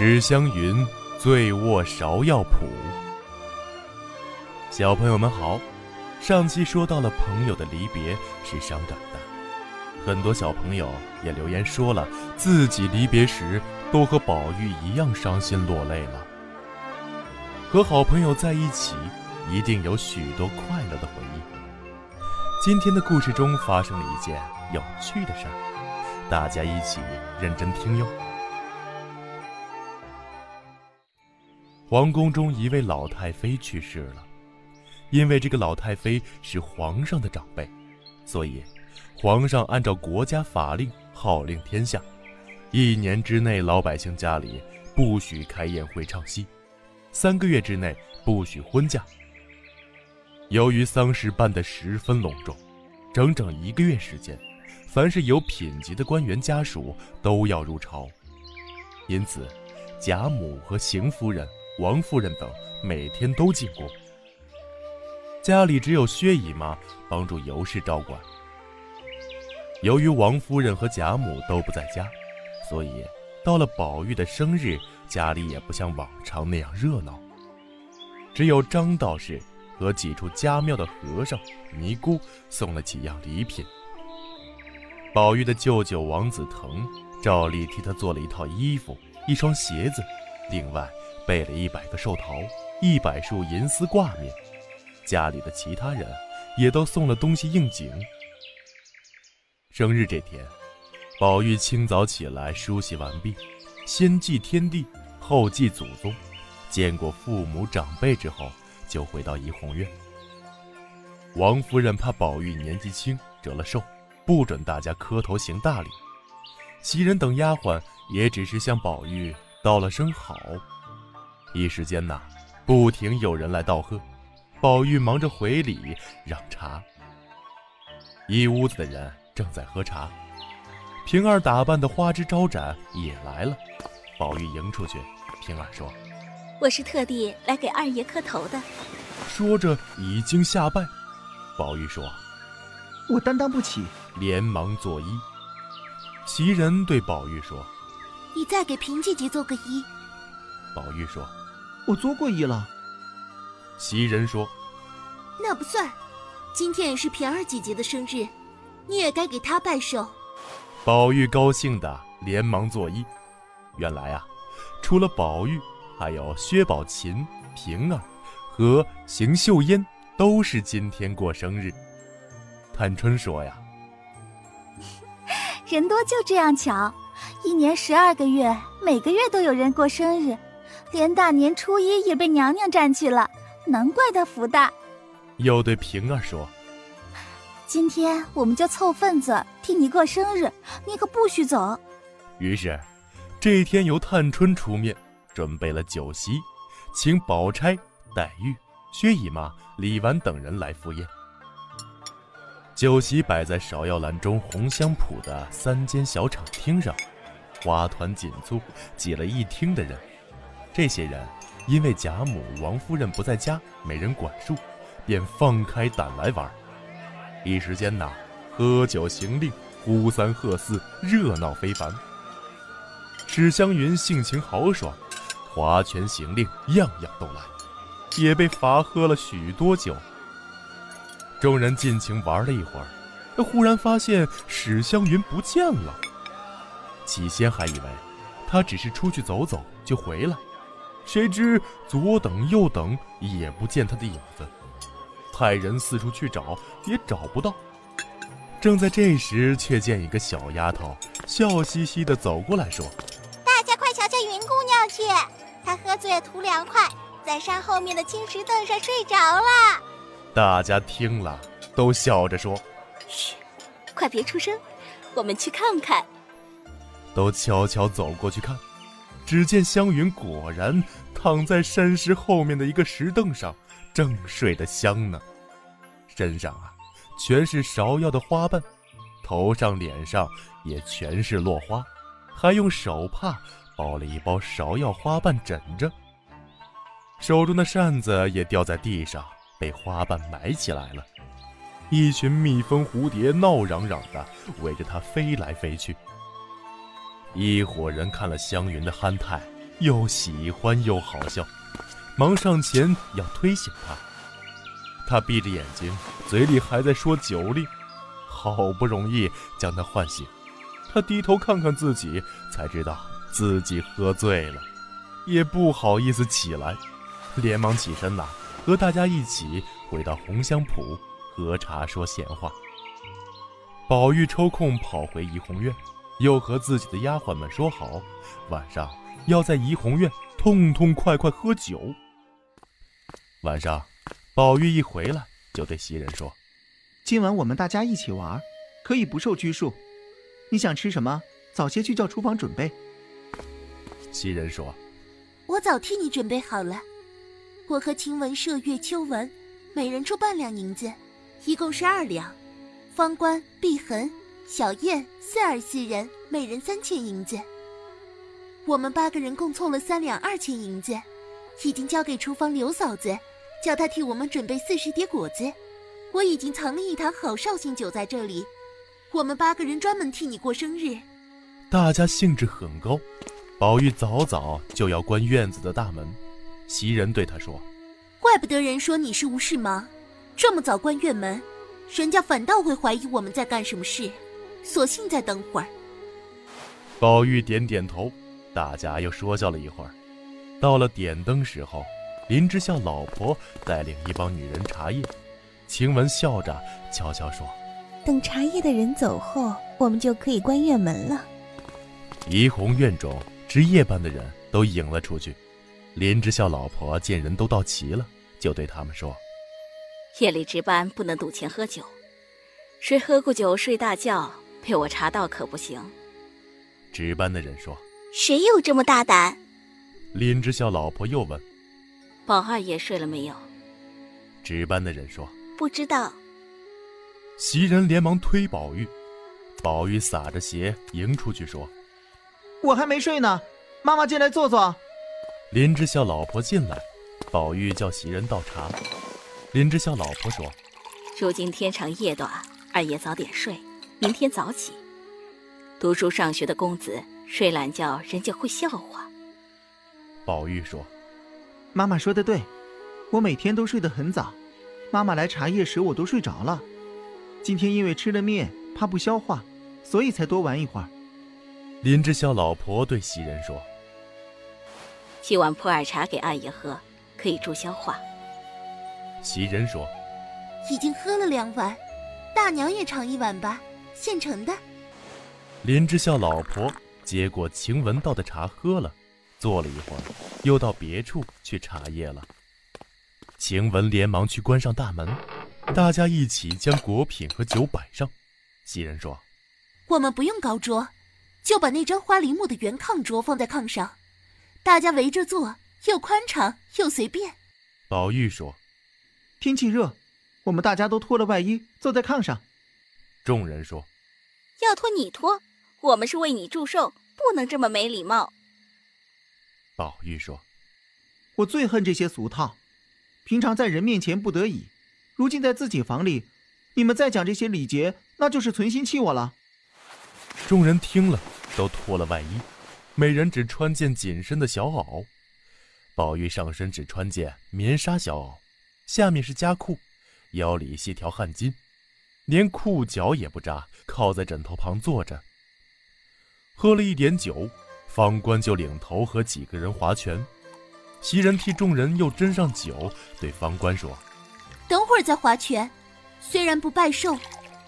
史湘云醉卧芍药圃。小朋友们好，上期说到了朋友的离别是伤感的，很多小朋友也留言说了自己离别时都和宝玉一样伤心落泪了。和好朋友在一起，一定有许多快乐的回忆。今天的故事中发生了一件有趣的事儿，大家一起认真听哟。皇宫中一位老太妃去世了，因为这个老太妃是皇上的长辈，所以皇上按照国家法令号令天下，一年之内老百姓家里不许开宴会唱戏，三个月之内不许婚嫁。由于丧事办得十分隆重，整整一个月时间，凡是有品级的官员家属都要入朝，因此贾母和邢夫人。王夫人等每天都进宫，家里只有薛姨妈帮助尤氏照管。由于王夫人和贾母都不在家，所以到了宝玉的生日，家里也不像往常那样热闹。只有张道士和几处家庙的和尚、尼姑送了几样礼品。宝玉的舅舅王子腾照例替他做了一套衣服、一双鞋子，另外。备了一百个寿桃，一百束银丝挂面，家里的其他人也都送了东西应景。生日这天，宝玉清早起来梳洗完毕，先祭天地，后祭祖宗，见过父母长辈之后，就回到怡红院。王夫人怕宝玉年纪轻折了寿，不准大家磕头行大礼。袭人等丫鬟也只是向宝玉道了声好。一时间呐，不停有人来道贺，宝玉忙着回礼让茶。一屋子的人正在喝茶，平儿打扮的花枝招展也来了。宝玉迎出去，平儿说：“我是特地来给二爷磕头的。”说着已经下拜。宝玉说：“我担当不起。”连忙作揖。袭人对宝玉说：“你再给平姐姐做个揖。”宝玉说。我作过揖了，袭人说：“那不算，今天也是平儿姐姐的生日，你也该给她拜寿。”宝玉高兴的连忙作揖。原来啊，除了宝玉，还有薛宝琴、平儿和邢岫烟都是今天过生日。探春说：“呀，人多就这样巧，一年十二个月，每个月都有人过生日。”连大年初一也被娘娘占去了，难怪她福大。又对平儿说：“今天我们就凑份子替你过生日，你可不许走。”于是，这一天由探春出面准备了酒席，请宝钗、黛玉、薛姨妈、李纨等人来赴宴。酒席摆在芍药栏中红香圃的三间小场厅上，花团锦簇，挤了一厅的人。这些人因为贾母、王夫人不在家，没人管束，便放开胆来玩。一时间呐，喝酒行令，呼三喝四，热闹非凡。史湘云性情豪爽，划拳行令，样样都来，也被罚喝了许多酒。众人尽情玩了一会儿，忽然发现史湘云不见了。起先还以为他只是出去走走就回来。谁知左等右等也不见他的影子，派人四处去找也找不到。正在这时，却见一个小丫头笑嘻嘻地走过来说：“大家快瞧瞧云姑娘去，她喝醉了图凉快，在山后面的青石凳上睡着了。”大家听了都笑着说：“嘘，快别出声，我们去看看。”都悄悄走过去看。只见湘云果然躺在山石后面的一个石凳上，正睡得香呢。身上啊，全是芍药的花瓣，头上、脸上也全是落花，还用手帕包了一包芍药花瓣枕着。手中的扇子也掉在地上，被花瓣埋起来了。一群蜜蜂、蝴蝶闹嚷嚷的围着它飞来飞去。一伙人看了湘云的憨态，又喜欢又好笑，忙上前要推醒他。他闭着眼睛，嘴里还在说酒令，好不容易将他唤醒。他低头看看自己，才知道自己喝醉了，也不好意思起来，连忙起身来，和大家一起回到红香圃喝茶说闲话。宝玉抽空跑回怡红院，又和自己的丫鬟们说好，晚上要在怡红院痛痛快快喝酒。晚上。宝玉一回来，就对袭人说：“今晚我们大家一起玩，可以不受拘束。你想吃什么，早些去叫厨房准备。”袭人说：“我早替你准备好了。我和晴雯、麝月、秋纹，每人出半两银子，一共是二两。方官、碧痕、小燕、四儿四人，每人三千银子。我们八个人共凑了三两二千银子，已经交给厨房刘嫂子。”叫她替我们准备四十碟果子，我已经藏了一坛好绍兴酒在这里。我们八个人专门替你过生日。大家兴致很高，宝玉早早就要关院子的大门。袭人对他说：“怪不得人说你是无事忙，这么早关院门，人家反倒会怀疑我们在干什么事。索性再等会儿。”宝玉点点头，大家又说笑了一会儿。到了点灯时候。林之孝老婆带领一帮女人茶叶，晴雯笑着悄悄说：“等茶叶的人走后，我们就可以关院门了。”怡红院中值夜班的人都迎了出去。林之孝老婆见人都到齐了，就对他们说：“夜里值班不能赌钱喝酒，谁喝过酒睡大觉，被我查到可不行。”值班的人说：“谁有这么大胆？”林之孝老婆又问。宝二爷睡了没有？值班的人说：“不知道。”袭人连忙推宝玉，宝玉撒着鞋迎出去说：“我还没睡呢，妈妈进来坐坐。”林之孝老婆进来，宝玉叫袭人倒茶。林之孝老婆说：“如今天长夜短，二爷早点睡，明天早起。读书上学的公子睡懒觉，人家会笑话。”宝玉说。妈妈说的对，我每天都睡得很早。妈妈来茶叶时，我都睡着了。今天因为吃了面，怕不消化，所以才多玩一会儿。林之孝老婆对袭人说：“沏碗普洱茶给二爷喝，可以助消化。”袭人说：“已经喝了两碗，大娘也尝一碗吧，现成的。”林之孝老婆接过晴雯倒的茶喝了。坐了一会儿，又到别处去茶叶了。晴雯连忙去关上大门，大家一起将果品和酒摆上。袭人说：“我们不用高桌，就把那张花梨木的圆炕桌放在炕上，大家围着坐，又宽敞又随便。”宝玉说：“天气热，我们大家都脱了外衣，坐在炕上。”众人说：“要脱你脱，我们是为你祝寿，不能这么没礼貌。”宝玉说：“我最恨这些俗套，平常在人面前不得已，如今在自己房里，你们再讲这些礼节，那就是存心气我了。”众人听了，都脱了外衣，每人只穿件紧身的小袄。宝玉上身只穿件棉纱小袄，下面是夹裤，腰里系条汗巾，连裤脚也不扎，靠在枕头旁坐着，喝了一点酒。方官就领头和几个人划拳，袭人替众人又斟上酒，对方官说：“等会儿再划拳，虽然不拜寿，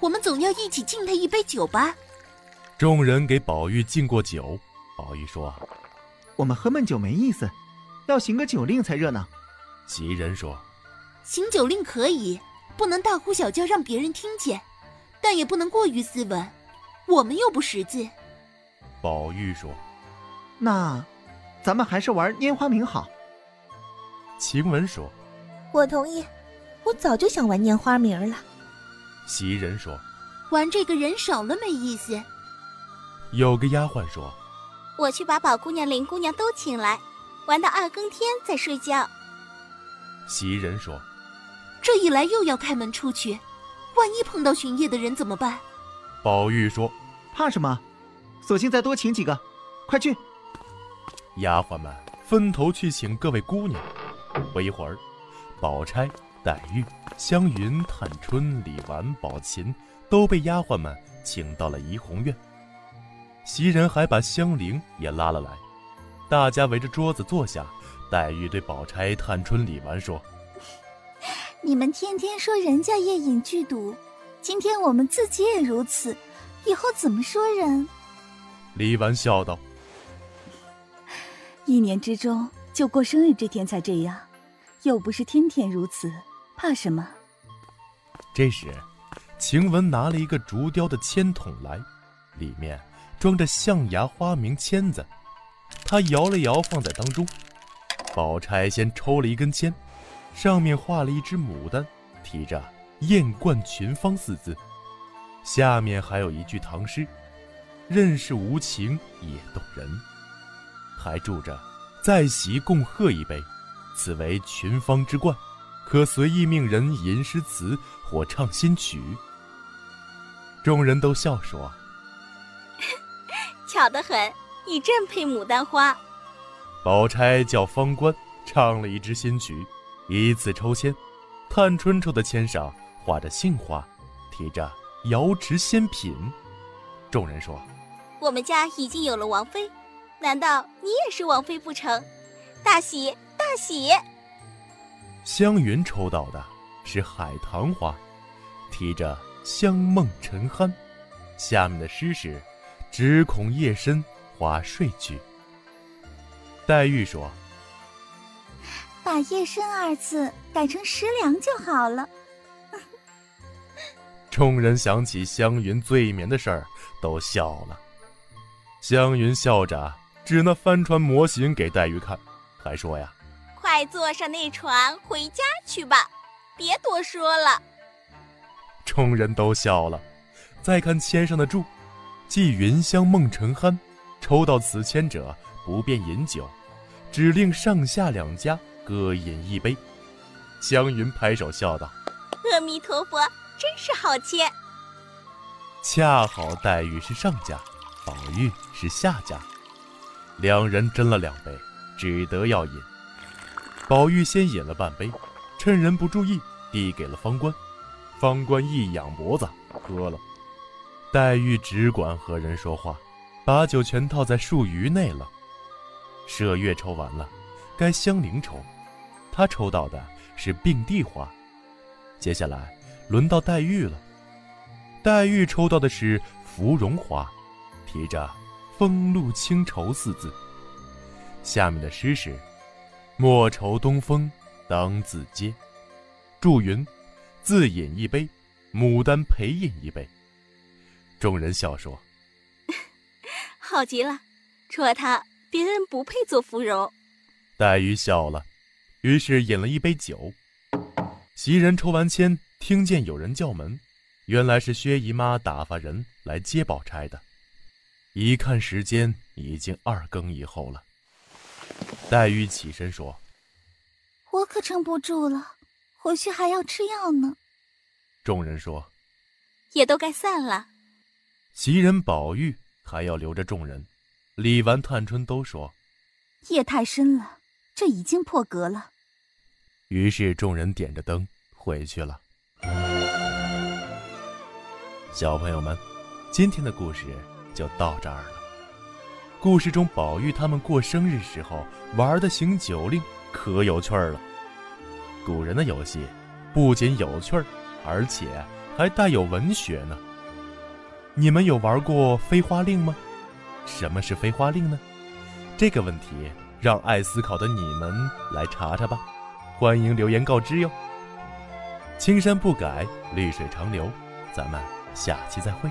我们总要一起敬他一杯酒吧。”众人给宝玉敬过酒，宝玉说：“我们喝闷酒没意思，要行个酒令才热闹。”袭人说：“行酒令可以，不能大呼小叫让别人听见，但也不能过于斯文，我们又不识字。”宝玉说。那，咱们还是玩拈花名好。晴雯说：“我同意，我早就想玩拈花名了。”袭人说：“玩这个人少了没意思。”有个丫鬟说：“我去把宝姑娘、林姑娘都请来，玩到二更天再睡觉。”袭人说：“这一来又要开门出去，万一碰到巡夜的人怎么办？”宝玉说：“怕什么？索性再多请几个，快去。”丫鬟们分头去请各位姑娘。不一会儿，宝钗、黛玉、湘云、探春、李纨、宝琴都被丫鬟们请到了怡红院。袭人还把香菱也拉了来，大家围着桌子坐下。黛玉对宝钗、探春、李纨说：“你们天天说人家夜饮剧毒，今天我们自己也如此，以后怎么说人？”李纨笑道：“ 一年之中就过生日这天才这样，又不是天天如此，怕什么？”这时，晴雯拿了一个竹雕的签筒来，里面装着象牙花名签子，她摇了摇，放在当中。宝钗先抽了一根签，上面画了一只牡丹，提着“艳冠群芳”四字，下面还有一句唐诗：“任是无情也动人。”还注着“在席共贺一杯，此为群芳之冠，可随意命人吟诗词或唱新曲。”众人都笑说：“ 巧得很，你正配牡丹花。”宝钗叫方官唱了一支新曲，依次抽签。探春抽的签上画着杏花，提着“瑶池仙品”。众人说：“我们家已经有了王妃，难道你也是王妃不成？大喜大喜！”湘云抽到的是海棠花，提着“香梦沉酣”，下面的诗是：“只恐夜深花睡去。”黛玉说：“把‘夜深’二字改成‘食粮’就好了。”众人想起湘云醉眠的事儿，都笑了。湘云笑着指那帆船模型给黛玉看，还说：“呀，快坐上那船回家去吧，别多说了。”众人都笑了。再看签上的注：“寄云香梦沉酣，抽到此签者不便饮酒。”只令上下两家各饮一杯。湘云拍手笑道：“阿弥陀佛，真是好签。”恰好黛玉是上家，宝玉是下家，两人斟了两杯，只得要饮。宝玉先饮了半杯，趁人不注意，递给了方官。方官一仰脖子喝了。黛玉只管和人说话，把酒全套在漱盂内了。麝月抽完了，该香菱抽，她抽到的是并蒂花。接下来轮到黛玉了，黛玉抽到的是芙蓉花，提着“风露清愁”四字。下面的诗是：“莫愁东风当自嗟。”祝云：“自饮一杯，牡丹陪饮一杯。”众人笑说：“ 好极了，除了他。”别人不配做芙蓉。黛玉笑了，于是饮了一杯酒。袭人抽完签，听见有人叫门，原来是薛姨妈打发人来接宝钗的。一看时间，已经二更以后了。黛玉起身说：“我可撑不住了，回去还要吃药呢。”众人说：“也都该散了。”袭人、宝玉还要留着众人。李纨、探春都说：“夜太深了，这已经破格了。”于是众人点着灯回去了。小朋友们，今天的故事就到这儿了。故事中，宝玉他们过生日时候玩的行酒令可有趣儿了。古人的游戏不仅有趣儿，而且还带有文学呢。你们有玩过飞花令吗？什么是飞花令呢？这个问题让爱思考的你们来查查吧，欢迎留言告知哟。青山不改，绿水长流，咱们下期再会。